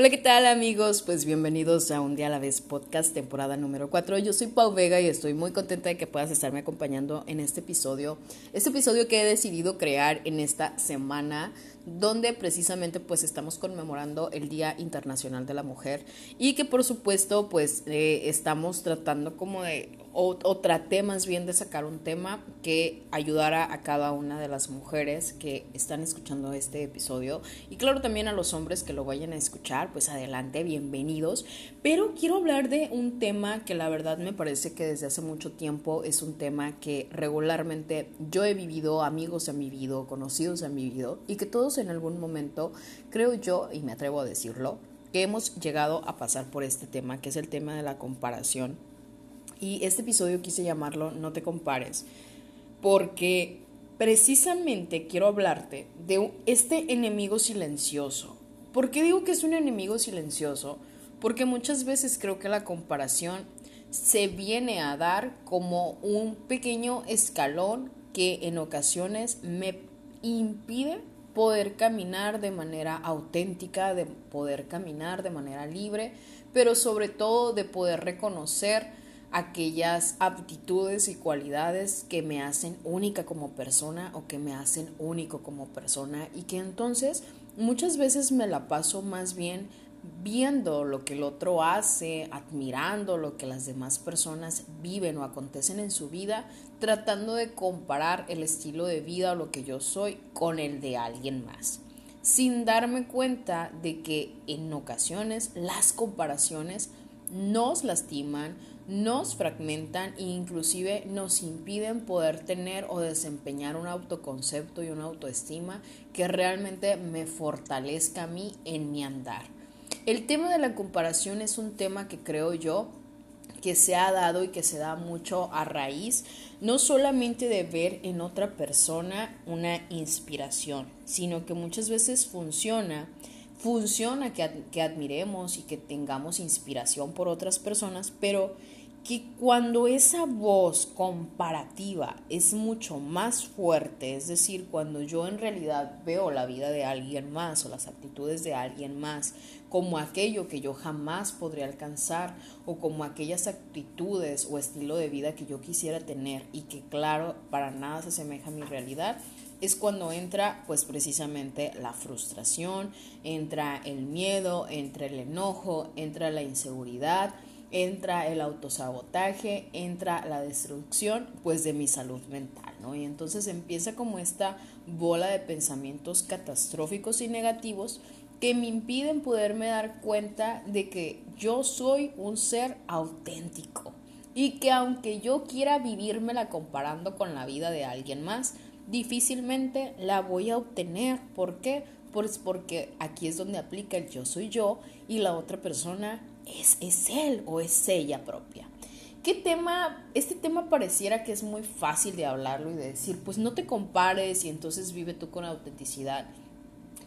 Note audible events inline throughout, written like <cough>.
Hola, ¿qué tal amigos? Pues bienvenidos a Un día a la vez podcast, temporada número 4. Yo soy Pau Vega y estoy muy contenta de que puedas estarme acompañando en este episodio. Este episodio que he decidido crear en esta semana donde precisamente pues estamos conmemorando el Día Internacional de la Mujer y que por supuesto pues eh, estamos tratando como de o, traté más bien de sacar un tema que ayudara a cada una de las mujeres que están escuchando este episodio y claro también a los hombres que lo vayan a escuchar, pues adelante, bienvenidos. Pero quiero hablar de un tema que la verdad me parece que desde hace mucho tiempo es un tema que regularmente yo he vivido, amigos han vivido, conocidos han vivido y que todos en algún momento, creo yo, y me atrevo a decirlo, que hemos llegado a pasar por este tema, que es el tema de la comparación y este episodio quise llamarlo No te compares, porque precisamente quiero hablarte de este enemigo silencioso. ¿Por qué digo que es un enemigo silencioso? Porque muchas veces creo que la comparación se viene a dar como un pequeño escalón que en ocasiones me impide poder caminar de manera auténtica, de poder caminar de manera libre, pero sobre todo de poder reconocer aquellas aptitudes y cualidades que me hacen única como persona o que me hacen único como persona y que entonces muchas veces me la paso más bien viendo lo que el otro hace, admirando lo que las demás personas viven o acontecen en su vida, tratando de comparar el estilo de vida o lo que yo soy con el de alguien más, sin darme cuenta de que en ocasiones las comparaciones nos lastiman, nos fragmentan e inclusive nos impiden poder tener o desempeñar un autoconcepto y una autoestima que realmente me fortalezca a mí en mi andar. El tema de la comparación es un tema que creo yo que se ha dado y que se da mucho a raíz no solamente de ver en otra persona una inspiración, sino que muchas veces funciona funciona que, que admiremos y que tengamos inspiración por otras personas, pero que cuando esa voz comparativa es mucho más fuerte, es decir, cuando yo en realidad veo la vida de alguien más o las actitudes de alguien más como aquello que yo jamás podría alcanzar o como aquellas actitudes o estilo de vida que yo quisiera tener y que claro, para nada se asemeja a mi realidad, es cuando entra pues precisamente la frustración, entra el miedo, entra el enojo, entra la inseguridad, entra el autosabotaje, entra la destrucción pues de mi salud mental, ¿no? Y entonces empieza como esta bola de pensamientos catastróficos y negativos que me impiden poderme dar cuenta de que yo soy un ser auténtico y que aunque yo quiera vivírmela comparando con la vida de alguien más, difícilmente la voy a obtener. ¿Por qué? Pues porque aquí es donde aplica el yo soy yo y la otra persona es, es él o es ella propia. ¿Qué tema? Este tema pareciera que es muy fácil de hablarlo y de decir, pues no te compares y entonces vive tú con autenticidad.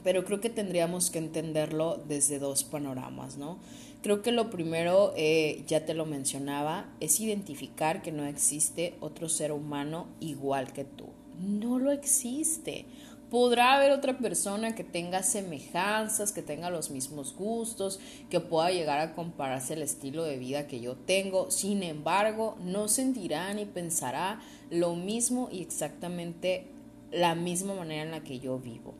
Pero creo que tendríamos que entenderlo desde dos panoramas, ¿no? Creo que lo primero, eh, ya te lo mencionaba, es identificar que no existe otro ser humano igual que tú. No lo existe. Podrá haber otra persona que tenga semejanzas, que tenga los mismos gustos, que pueda llegar a compararse el estilo de vida que yo tengo. Sin embargo, no sentirá ni pensará lo mismo y exactamente la misma manera en la que yo vivo.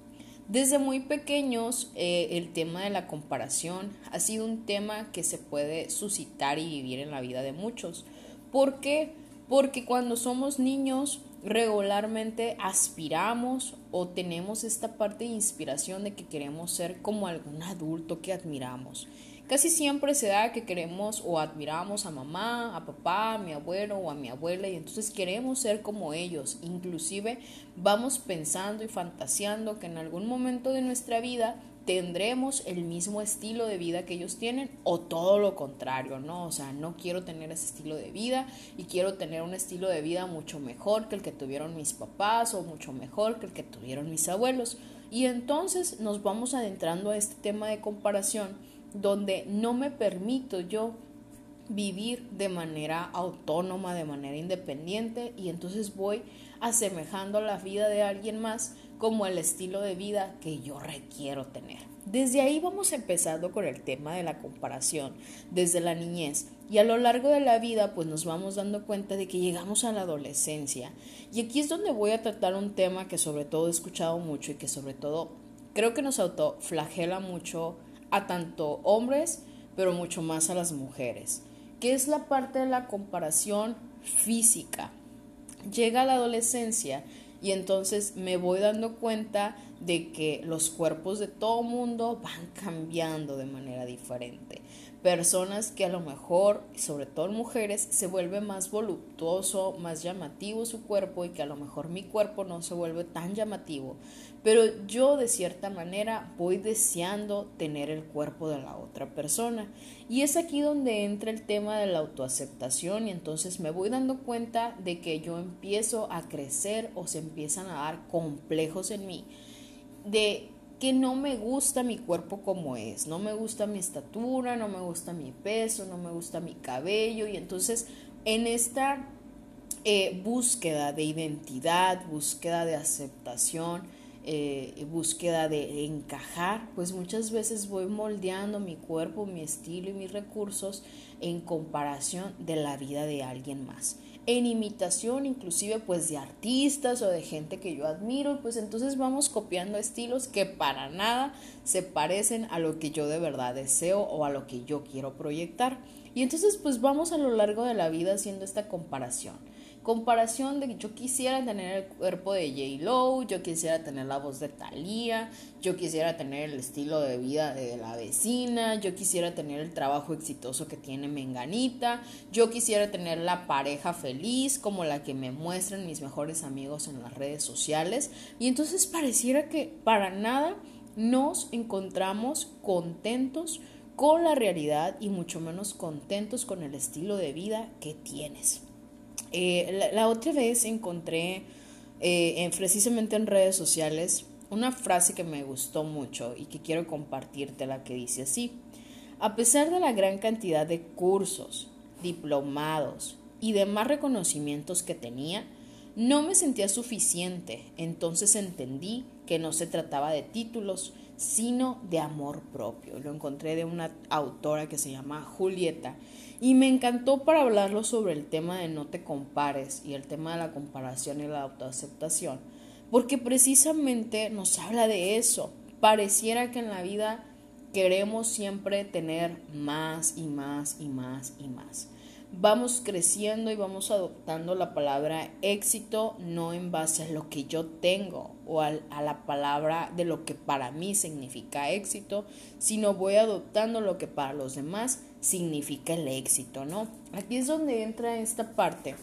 Desde muy pequeños eh, el tema de la comparación ha sido un tema que se puede suscitar y vivir en la vida de muchos. ¿Por qué? Porque cuando somos niños regularmente aspiramos o tenemos esta parte de inspiración de que queremos ser como algún adulto que admiramos. Casi siempre se da que queremos o admiramos a mamá, a papá, a mi abuelo o a mi abuela y entonces queremos ser como ellos. Inclusive vamos pensando y fantaseando que en algún momento de nuestra vida tendremos el mismo estilo de vida que ellos tienen o todo lo contrario, ¿no? O sea, no quiero tener ese estilo de vida y quiero tener un estilo de vida mucho mejor que el que tuvieron mis papás o mucho mejor que el que tuvieron mis abuelos. Y entonces nos vamos adentrando a este tema de comparación donde no me permito yo vivir de manera autónoma, de manera independiente y entonces voy asemejando la vida de alguien más como el estilo de vida que yo requiero tener. Desde ahí vamos empezando con el tema de la comparación, desde la niñez. Y a lo largo de la vida, pues nos vamos dando cuenta de que llegamos a la adolescencia. Y aquí es donde voy a tratar un tema que sobre todo he escuchado mucho y que sobre todo creo que nos autoflagela mucho a tanto hombres, pero mucho más a las mujeres, que es la parte de la comparación física. Llega la adolescencia y entonces me voy dando cuenta de que los cuerpos de todo mundo van cambiando de manera diferente personas que a lo mejor, sobre todo mujeres, se vuelve más voluptuoso, más llamativo su cuerpo y que a lo mejor mi cuerpo no se vuelve tan llamativo. Pero yo de cierta manera voy deseando tener el cuerpo de la otra persona. Y es aquí donde entra el tema de la autoaceptación y entonces me voy dando cuenta de que yo empiezo a crecer o se empiezan a dar complejos en mí de que no me gusta mi cuerpo como es, no me gusta mi estatura, no me gusta mi peso, no me gusta mi cabello. Y entonces en esta eh, búsqueda de identidad, búsqueda de aceptación, eh, búsqueda de encajar, pues muchas veces voy moldeando mi cuerpo, mi estilo y mis recursos en comparación de la vida de alguien más en imitación inclusive pues de artistas o de gente que yo admiro, pues entonces vamos copiando estilos que para nada se parecen a lo que yo de verdad deseo o a lo que yo quiero proyectar. Y entonces pues vamos a lo largo de la vida haciendo esta comparación comparación de que yo quisiera tener el cuerpo de J. Lo, yo quisiera tener la voz de Thalía, yo quisiera tener el estilo de vida de la vecina, yo quisiera tener el trabajo exitoso que tiene Menganita, yo quisiera tener la pareja feliz como la que me muestran mis mejores amigos en las redes sociales. Y entonces pareciera que para nada nos encontramos contentos con la realidad y mucho menos contentos con el estilo de vida que tienes. Eh, la, otra vez encontré eh, precisamente en redes sociales una frase que me gustó mucho y que quiero compartirte, la que dice así. A pesar de la gran cantidad de cursos, diplomados y demás reconocimientos que tenía, no me sentía suficiente, entonces entendí que no se trataba de títulos, sino de amor propio. Lo encontré de una autora que se llama Julieta y me encantó para hablarlo sobre el tema de no te compares y el tema de la comparación y la autoaceptación, porque precisamente nos habla de eso. Pareciera que en la vida queremos siempre tener más y más y más y más vamos creciendo y vamos adoptando la palabra éxito no en base a lo que yo tengo o a, la palabra de lo que para mí significa éxito, sino voy adoptando lo que para los demás significa el éxito, ¿no? Aquí es donde entra esta parte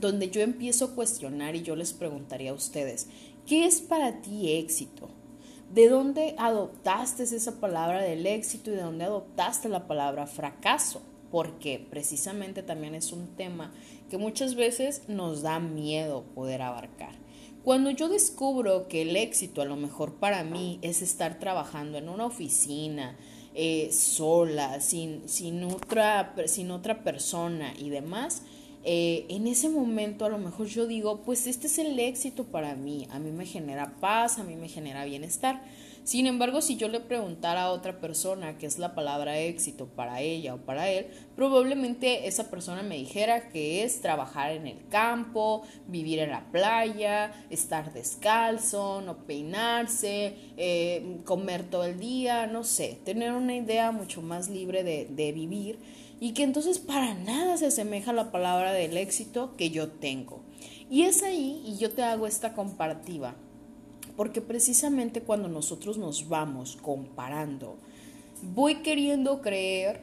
donde yo empiezo a cuestionar y yo les preguntaría a ustedes, ¿qué es para ti éxito? ¿De dónde adoptaste esa palabra del éxito y de dónde adoptaste la palabra fracaso? Porque precisamente también es un tema que muchas veces nos da miedo poder abarcar. Cuando yo descubro que el éxito a lo mejor para mí es estar trabajando en una oficina, eh, sola, sin, sin, otra, sin otra persona y demás, eh, en ese momento a lo mejor yo digo, pues este es el éxito para mí, a mí me genera paz, a mí me genera bienestar. Sin embargo, si yo le preguntara a otra persona qué es la palabra éxito para ella o para él, probablemente esa persona me dijera que es trabajar en el campo, vivir en la playa, estar descalzo, no peinarse, eh, comer todo el día, no sé, tener una idea mucho más libre de, de vivir y que entonces para nada se asemeja a la palabra del éxito que yo tengo. Y es ahí, y yo te hago esta comparativa, porque precisamente cuando nosotros nos vamos comparando, voy queriendo creer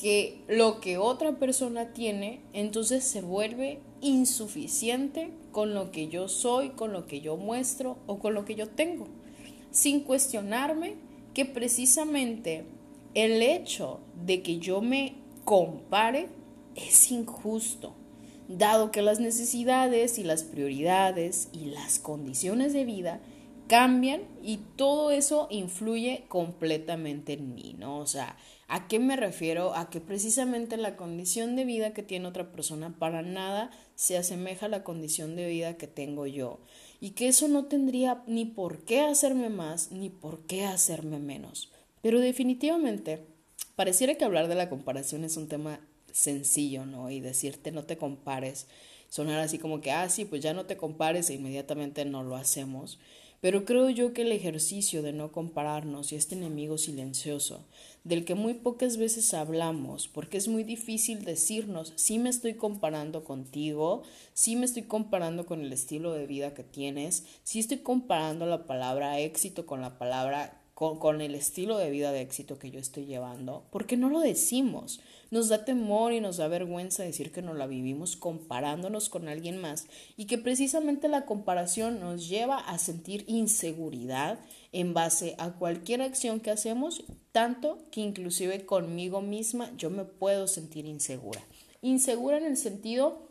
que lo que otra persona tiene, entonces se vuelve insuficiente con lo que yo soy, con lo que yo muestro o con lo que yo tengo, sin cuestionarme que precisamente el hecho de que yo me compare es injusto, dado que las necesidades y las prioridades y las condiciones de vida cambian y todo eso influye completamente en mí, ¿no? O sea, ¿a qué me refiero? A que precisamente la condición de vida que tiene otra persona para nada se asemeja a la condición de vida que tengo yo y que eso no tendría ni por qué hacerme más ni por qué hacerme menos. Pero definitivamente, pareciera que hablar de la comparación es un tema sencillo, ¿no? Y decirte no te compares, sonar así como que, ah, sí, pues ya no te compares e inmediatamente no lo hacemos. Pero creo yo que el ejercicio de no compararnos y este enemigo silencioso, del que muy pocas veces hablamos, porque es muy difícil decirnos, sí me estoy comparando contigo, sí me estoy comparando con el estilo de vida que tienes, sí estoy comparando la palabra éxito con la palabra con, el estilo de vida de éxito que yo estoy llevando, porque no lo decimos. Nos da temor y nos da vergüenza decir que nos la vivimos comparándonos con alguien más y que precisamente la comparación nos lleva a sentir inseguridad en base a cualquier acción que hacemos, tanto que inclusive conmigo misma yo me puedo sentir insegura. Insegura en el sentido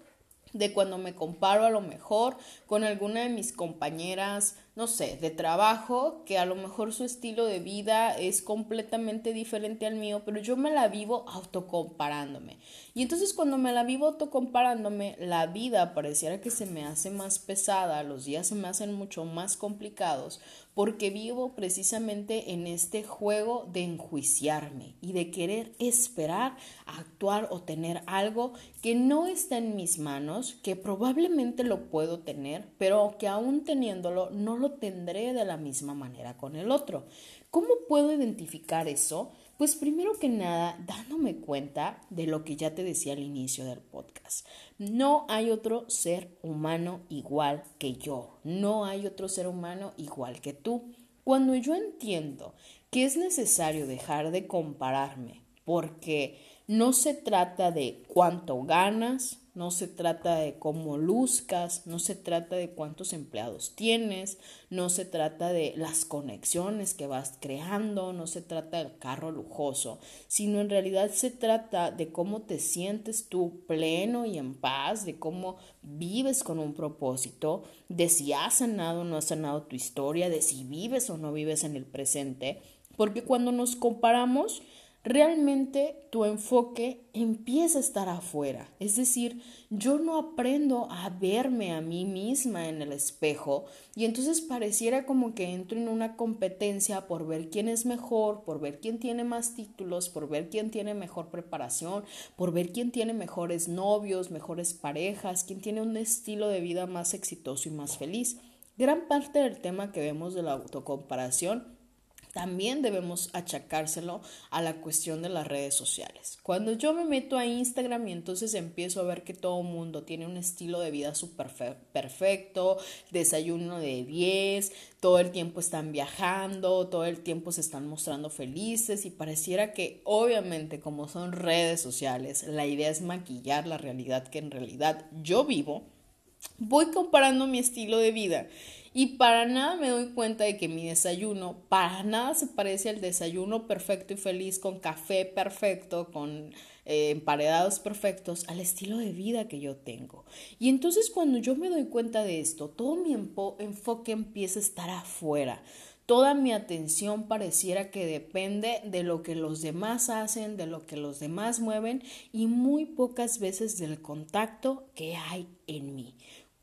de cuando me comparo a lo mejor con alguna de mis compañeras, no sé, de trabajo, que a lo mejor su estilo de vida es completamente diferente al mío, pero yo me la vivo autocomparándome. Y entonces cuando me la vivo autocomparándome, la vida pareciera que se me hace más pesada, los días se me hacen mucho más complicados, porque vivo precisamente en este juego de enjuiciarme y de querer esperar, actuar o tener algo que no está en mis manos, que probablemente lo puedo tener, pero que aún teniéndolo no lo tendré de la misma manera con el otro. ¿Cómo puedo identificar eso? Pues primero que nada, dándome cuenta de lo que ya te decía al inicio del podcast. No hay otro ser humano igual que yo. No hay otro ser humano igual que tú. Cuando yo entiendo que es necesario dejar de compararme porque no se trata de cuánto ganas, no se trata de cómo luzcas, no se trata de cuántos empleados tienes, no se trata de las conexiones que vas creando, no se trata del carro lujoso, sino en realidad se trata de cómo te sientes tú pleno y en paz, de cómo vives con un propósito, de si has sanado o no has sanado tu historia, de si vives o no vives en el presente, porque cuando nos comparamos, realmente tu enfoque empieza a estar afuera. Es decir, yo no aprendo a verme a mí misma en el espejo y entonces pareciera como que entro en una competencia por ver quién es mejor, por ver quién tiene más títulos, por ver quién tiene mejor preparación, por ver quién tiene mejores novios, mejores parejas, quién tiene un estilo de vida más exitoso y más feliz. Gran parte del tema que vemos de la autocomparación también debemos achacárselo a la cuestión de las redes sociales. Cuando yo me meto a Instagram y entonces empiezo a ver que todo el mundo tiene un estilo de vida súper perfecto, desayuno de 10, todo el tiempo están viajando, todo el tiempo se están mostrando felices y pareciera que obviamente como son redes sociales, la idea es maquillar la realidad que en realidad yo vivo, voy comparando mi estilo de vida y para nada me doy cuenta de que mi desayuno para nada se parece al desayuno perfecto y feliz con café perfecto, con eh, emparedados perfectos, al estilo de vida que yo tengo. Y entonces cuando yo me doy cuenta de esto, todo mi enfoque empieza a estar afuera. Toda mi atención pareciera que depende de lo que los demás hacen, de lo que los demás mueven y muy pocas veces del contacto que hay en mí.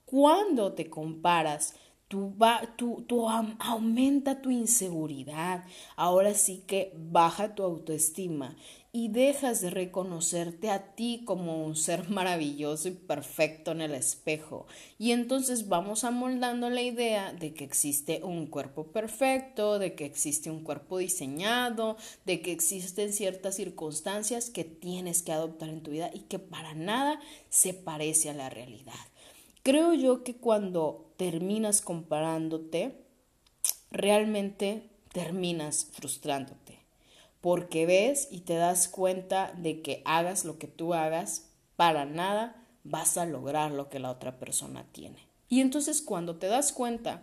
Cuando te comparas Tú, va, tú, tú aumenta tu inseguridad, ahora sí que baja tu autoestima y dejas de reconocerte a ti como un ser <laughs> maravilloso y perfecto en el espejo. Y entonces vamos amoldando la idea de que existe un cuerpo perfecto, de que existe un cuerpo diseñado, de que existen ciertas circunstancias que tienes que adoptar en tu vida y que para nada se parece a la realidad. Creo yo que cuando terminas comparándote, realmente terminas frustrándote, porque ves y te das cuenta de que hagas lo que tú hagas, para nada vas a lograr lo que la otra persona tiene. Y entonces cuando te das cuenta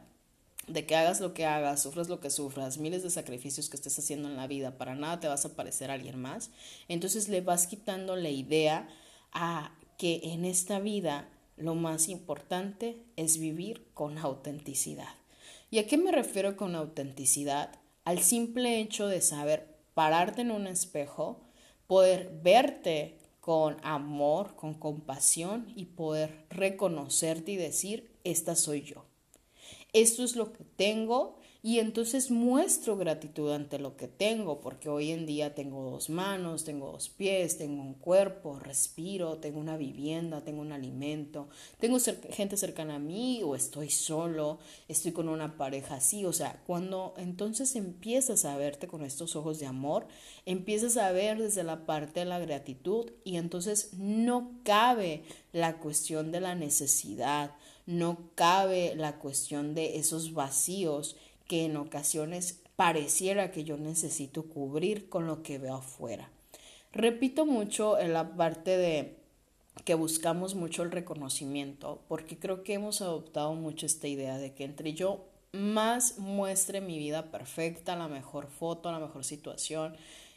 de que hagas lo que hagas, sufras lo que sufras, miles de sacrificios que estés haciendo en la vida, para nada te vas a parecer a alguien más, entonces le vas quitando la idea a que en esta vida lo más importante es vivir con autenticidad. ¿Y a qué me refiero con autenticidad? Al simple hecho de saber pararte en un espejo, poder verte con amor, con compasión y poder reconocerte y decir, esta soy yo esto es lo que tengo y entonces muestro gratitud ante lo que tengo, porque hoy en día tengo dos manos, tengo dos pies, tengo un cuerpo, respiro, tengo una vivienda, tengo un alimento, tengo gente cercana a mí o estoy solo, estoy con una pareja así, o sea, cuando entonces empiezas a verte con estos ojos de amor, empiezas a ver desde la parte de la gratitud y entonces no cabe la cuestión de la necesidad, no cabe la cuestión de esos vacíos que en ocasiones pareciera que yo necesito cubrir con lo que veo afuera. Repito mucho en la parte de que buscamos mucho el reconocimiento, porque creo que hemos adoptado mucho esta idea de que entre yo más muestre mi vida perfecta, la mejor foto, la mejor situación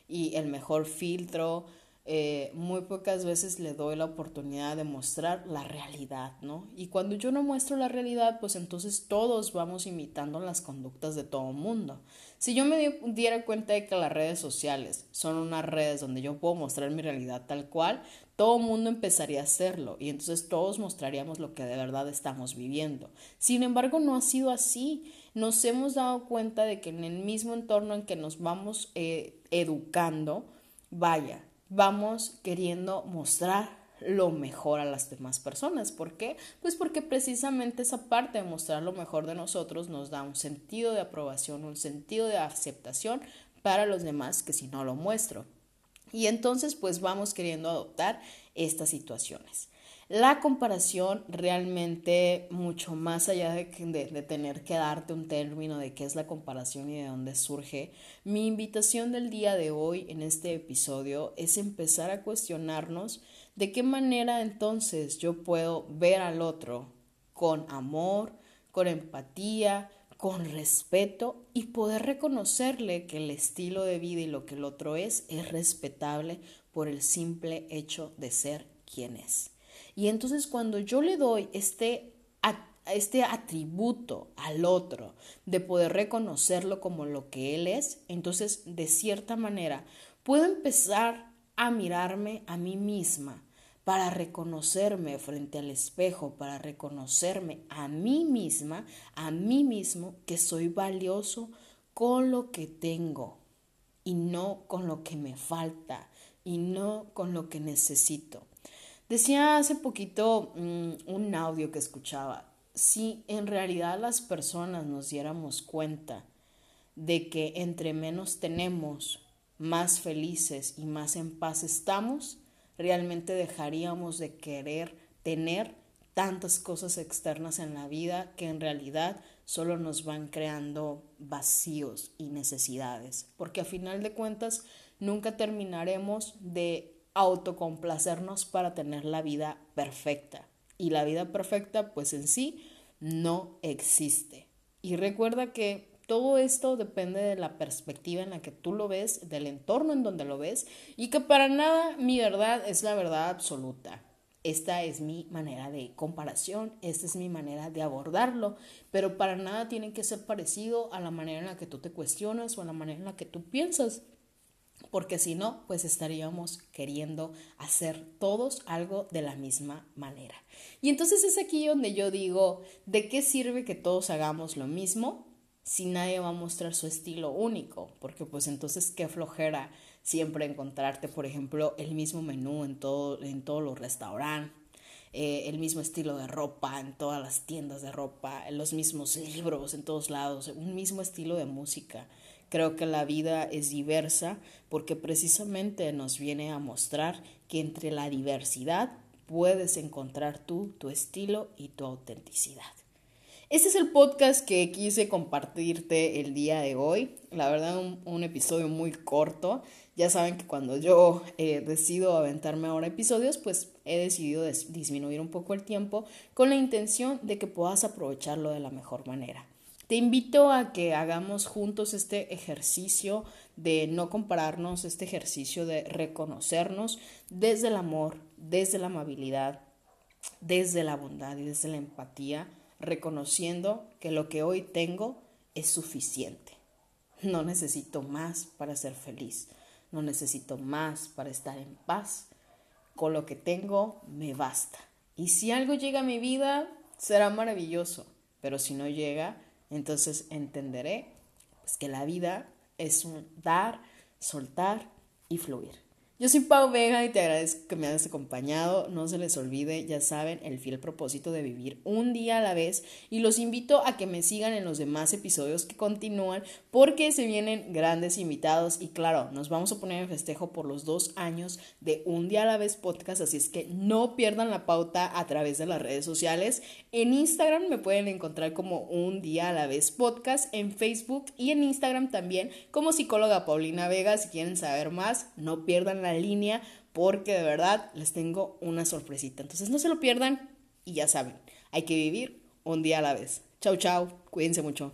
y el mejor filtro, eh, muy pocas veces le doy la oportunidad de mostrar la realidad, ¿no? Y cuando yo no muestro la realidad, pues entonces todos vamos imitando las conductas de todo mundo. Si yo me diera cuenta de que las redes sociales son unas redes donde yo puedo mostrar mi realidad tal cual, todo mundo empezaría a hacerlo y entonces todos mostraríamos lo que de verdad estamos viviendo. Sin embargo, no ha sido así. Nos hemos dado cuenta de que en el mismo entorno en que nos vamos eh, educando, vaya, vamos queriendo mostrar lo mejor a las demás personas. ¿Por qué? Pues porque precisamente esa parte de mostrar lo mejor de nosotros nos da un sentido de aprobación, un sentido de aceptación para los demás que si no lo muestro. Y entonces pues vamos queriendo adoptar estas situaciones. La comparación realmente, mucho más allá de, de, tener que darte un término de qué es la comparación y de dónde surge, mi invitación del día de hoy en este episodio es empezar a cuestionarnos de qué manera entonces yo puedo ver al otro con amor, con empatía, con respeto y poder reconocerle que el estilo de vida y lo que el otro es es respetable por el simple hecho de ser quien es. Y entonces cuando yo le doy este, este atributo al otro de poder reconocerlo como lo que él es, entonces de cierta manera puedo empezar a mirarme a mí misma para reconocerme frente al espejo, para reconocerme a mí misma, a mí mismo, que soy valioso con lo que tengo y no con lo que me falta y no con lo que necesito. Decía hace poquito mm, un audio que escuchaba, si en realidad las personas nos diéramos cuenta de que entre menos tenemos, más felices y más en paz estamos, realmente dejaríamos de querer tener tantas cosas externas en la vida que en realidad solo nos van creando vacíos y necesidades, porque a final de cuentas nunca terminaremos de autocomplacernos para tener la vida perfecta. Y la vida perfecta, pues en sí, no existe. Y recuerda que todo esto depende de la perspectiva en la que tú lo ves, del entorno en donde lo ves, y que para nada mi verdad es la verdad absoluta. Esta es mi manera de comparación, esta es mi manera de abordarlo, pero para nada tiene que ser parecido a la manera en la que tú te cuestionas o a la manera en la que tú piensas porque si no, pues estaríamos queriendo hacer todos algo de la misma manera. Y entonces es aquí donde yo digo, ¿de qué sirve que todos hagamos lo mismo si nadie va a mostrar su estilo único? Porque pues entonces qué flojera siempre encontrarte, por ejemplo, el mismo menú en, todo, en todos los restaurantes. Eh, el mismo estilo de ropa en todas las tiendas de ropa, los mismos libros en todos lados, un mismo estilo de música. Creo que la vida es diversa porque precisamente nos viene a mostrar que entre la diversidad puedes encontrar tú tu estilo y tu autenticidad. Este es el podcast que quise compartirte el día de hoy. La verdad, un, episodio muy corto. Ya saben que cuando yo eh, decido aventarme ahora episodios, pues he decidido disminuir un poco el tiempo con la intención de que puedas aprovecharlo de la mejor manera. Te invito a que hagamos juntos este ejercicio de no compararnos, este ejercicio de reconocernos desde el amor, desde la amabilidad, desde la bondad y desde la empatía, reconociendo que lo que hoy tengo es suficiente. No necesito más para ser feliz, no necesito más para estar en paz. Con lo que tengo me basta. Y si algo llega a mi vida, será maravilloso, pero si no llega, entonces entenderé pues, que la vida es un dar, soltar y fluir. Yo soy Pau Vega y te agradezco que me hayas acompañado. No se les olvide, ya saben, el fiel propósito de vivir un día a la vez y los invito a que me sigan en los demás episodios que continúan porque se vienen grandes invitados y claro, nos vamos a poner en festejo por los dos años de un día a la vez podcast, así es que no pierdan la pauta a través de las redes sociales. En Instagram me pueden encontrar como un día a la vez podcast, en Facebook y en Instagram también como psicóloga Paulina Vega. Si quieren saber más, no pierdan línea porque de verdad les tengo una sorpresita. Entonces no se lo pierdan y ya saben, hay que vivir un día a la vez. Chau, chau, cuídense mucho.